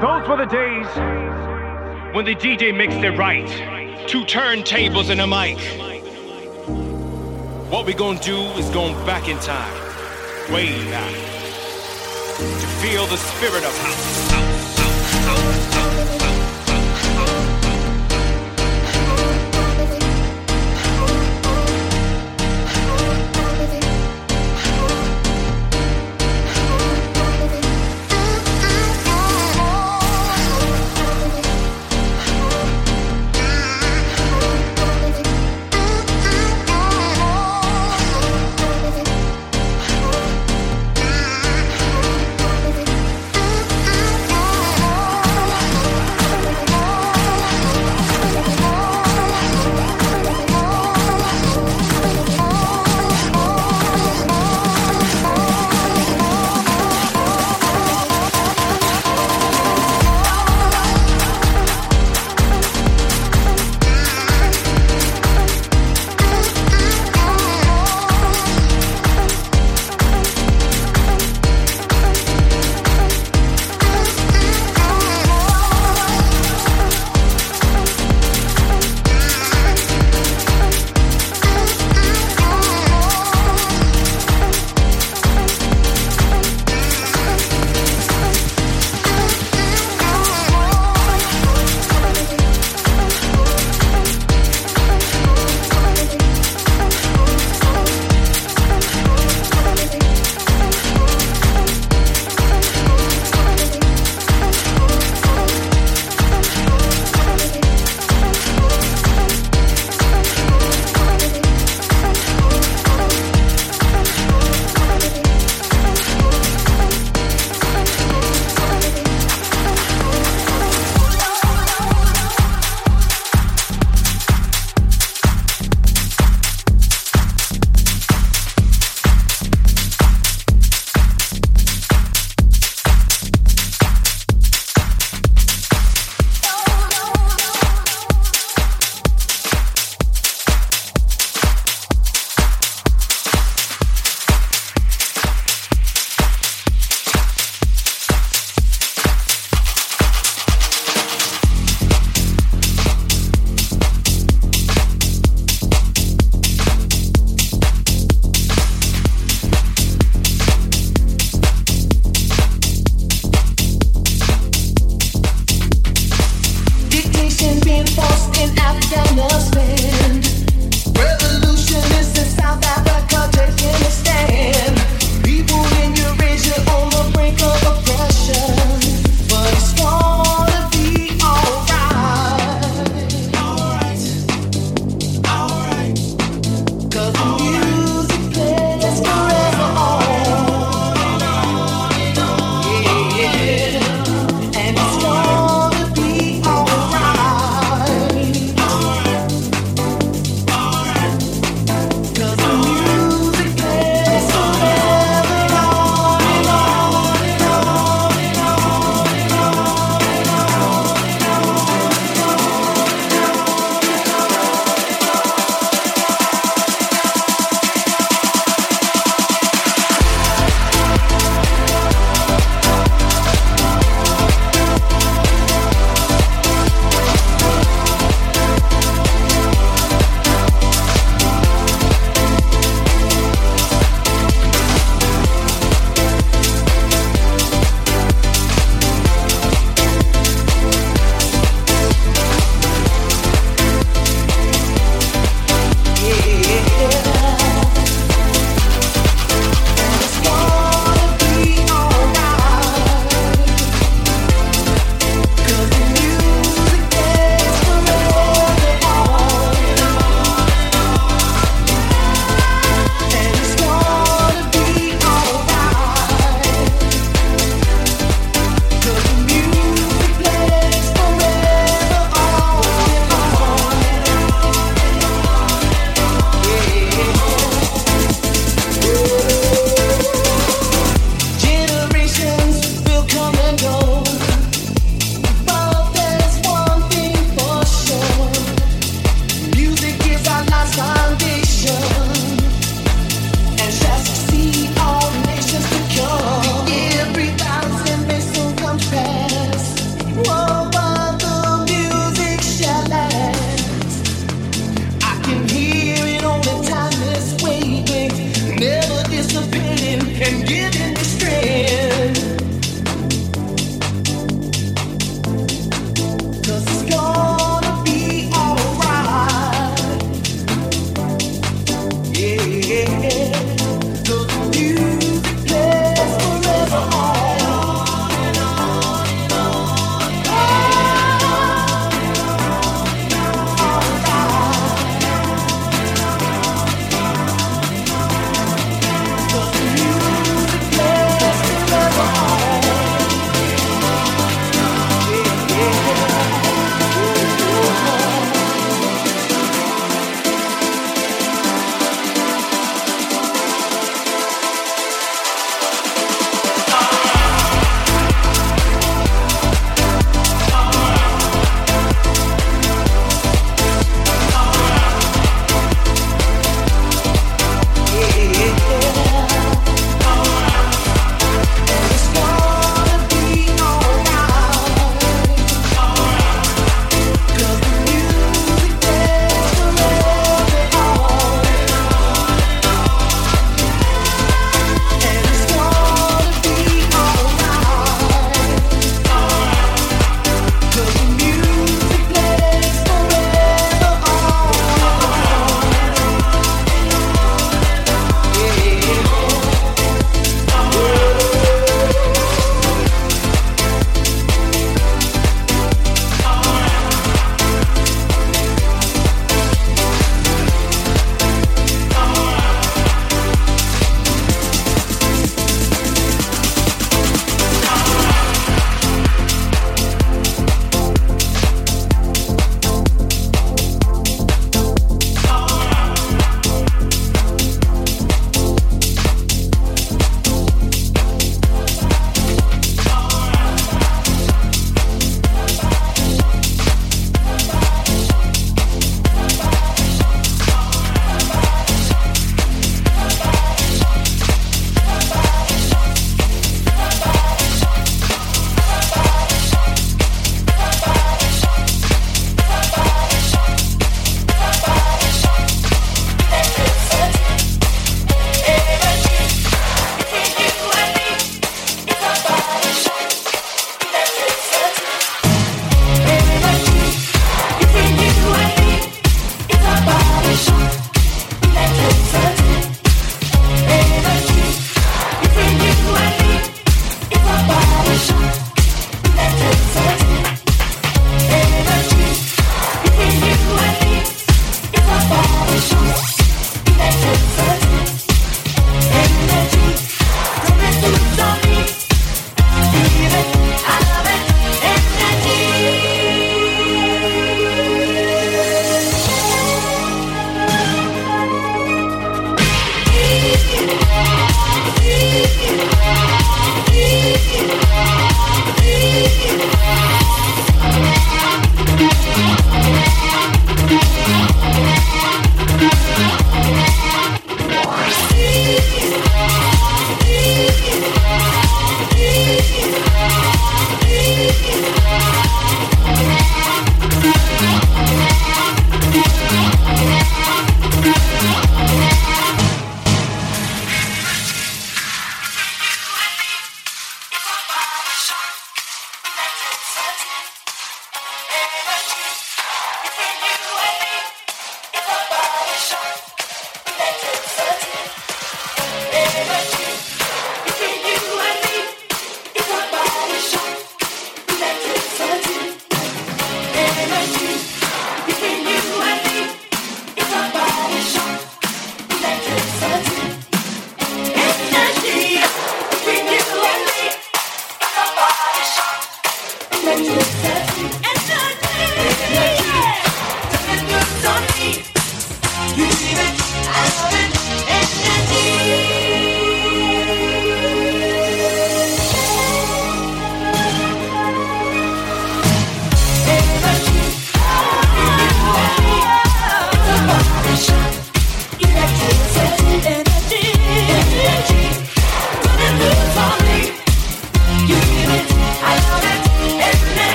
Those were the days when the DJ mixed it right. Two turntables and a mic. What we gonna do is going back in time, way back, to feel the spirit of house. house, house, house, house, house.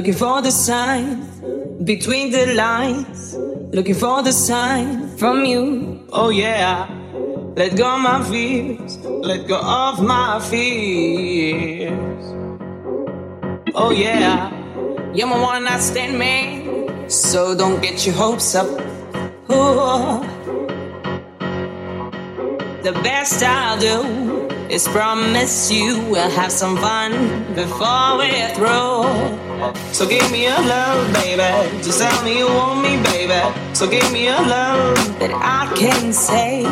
Looking for the sign between the lines. Looking for the sign from you. Oh yeah. Let go of my fears. Let go of my fears. Oh yeah. You're my one night stand man. So don't get your hopes up. Ooh. The best I'll do is promise you we'll have some fun before we're through. So give me a love, baby. Just tell me you want me, baby. So give me a love that I can say.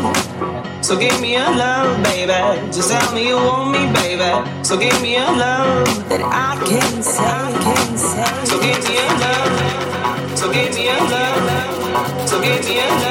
So give me a love, baby. Just tell me you want me, baby. So give me a love that I can say. I can say. So give me a love. So give me a love. So give me a love.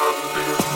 I've been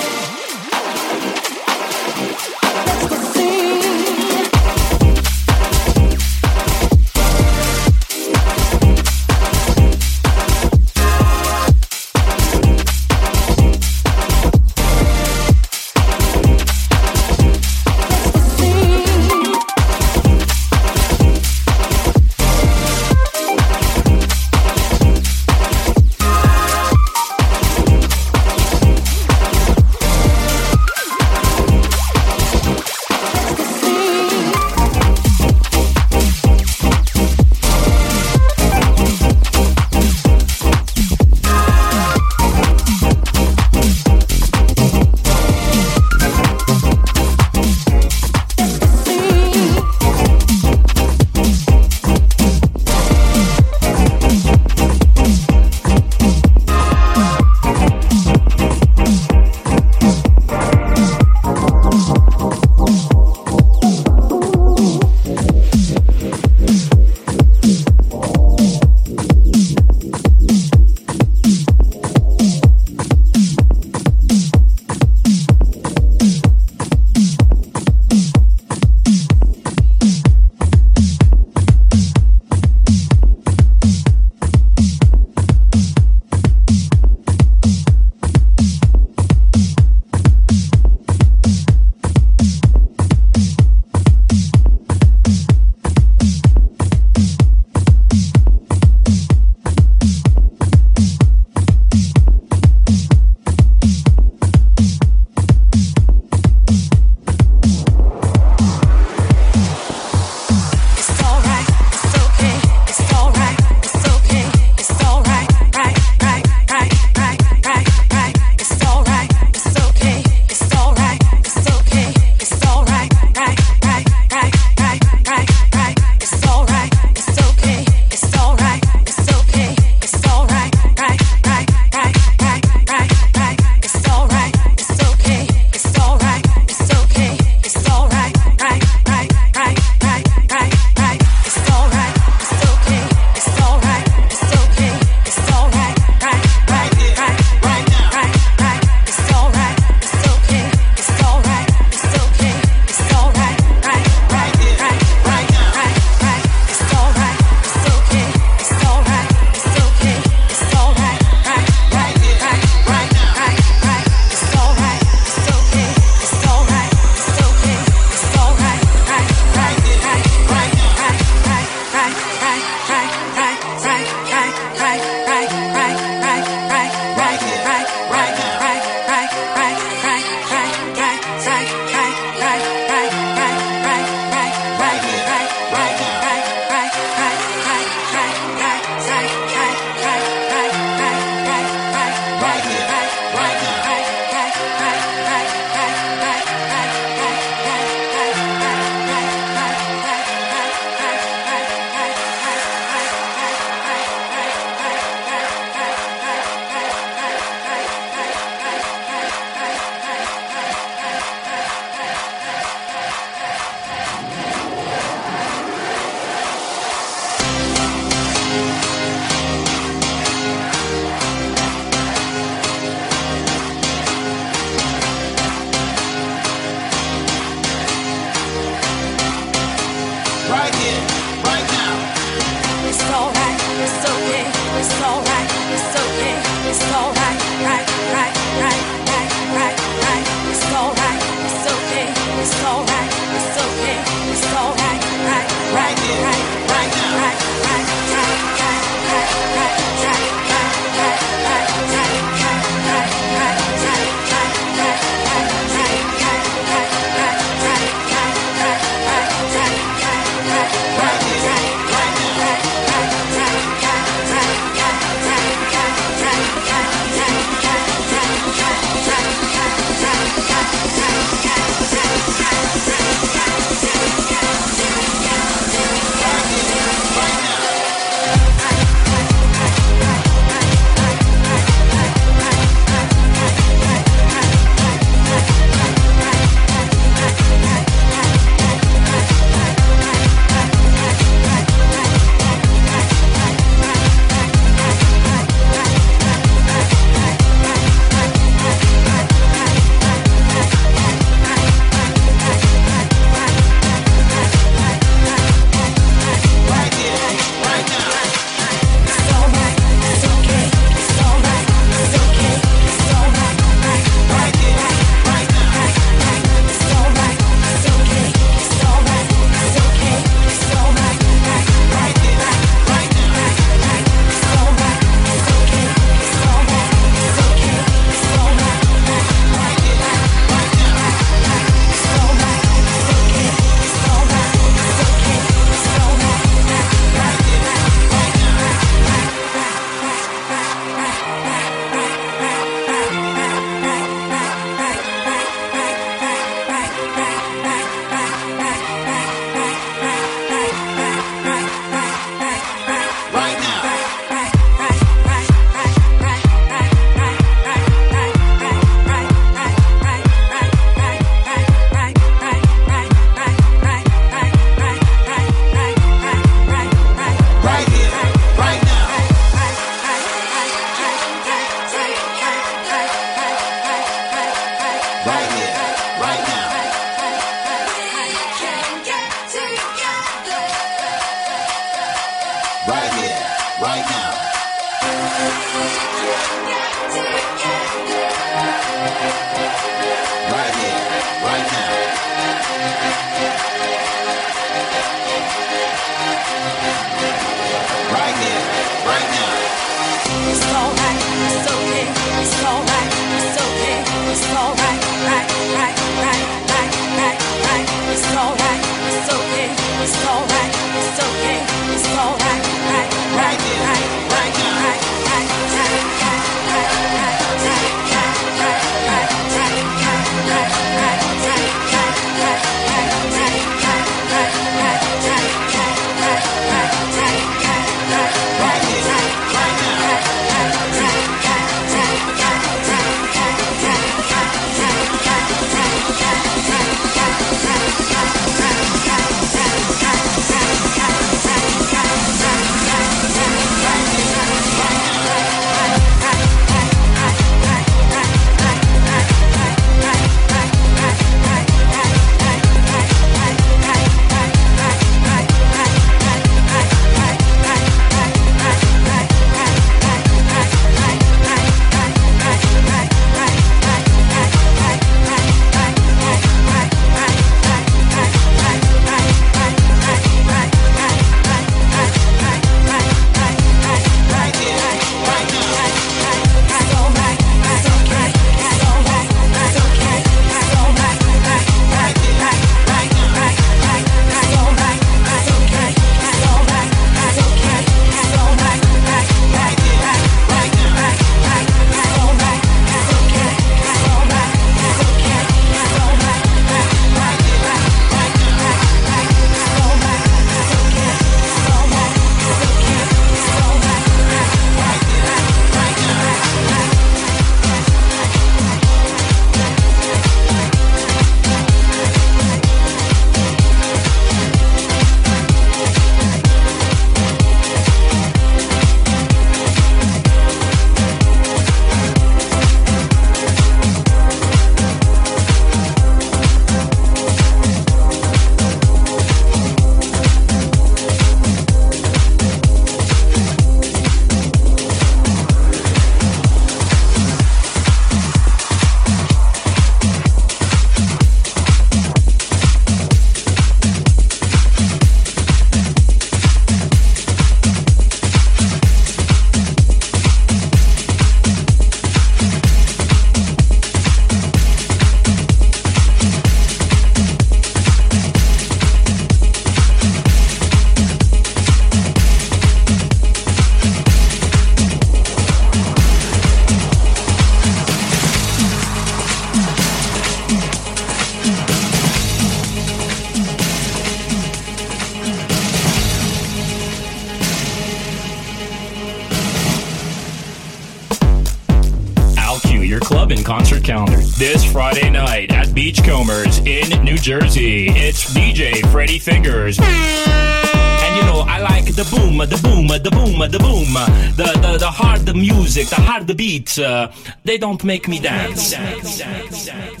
the the the, the hard music, the hard the beats. Uh, they don't make me dance. dance, dance, dance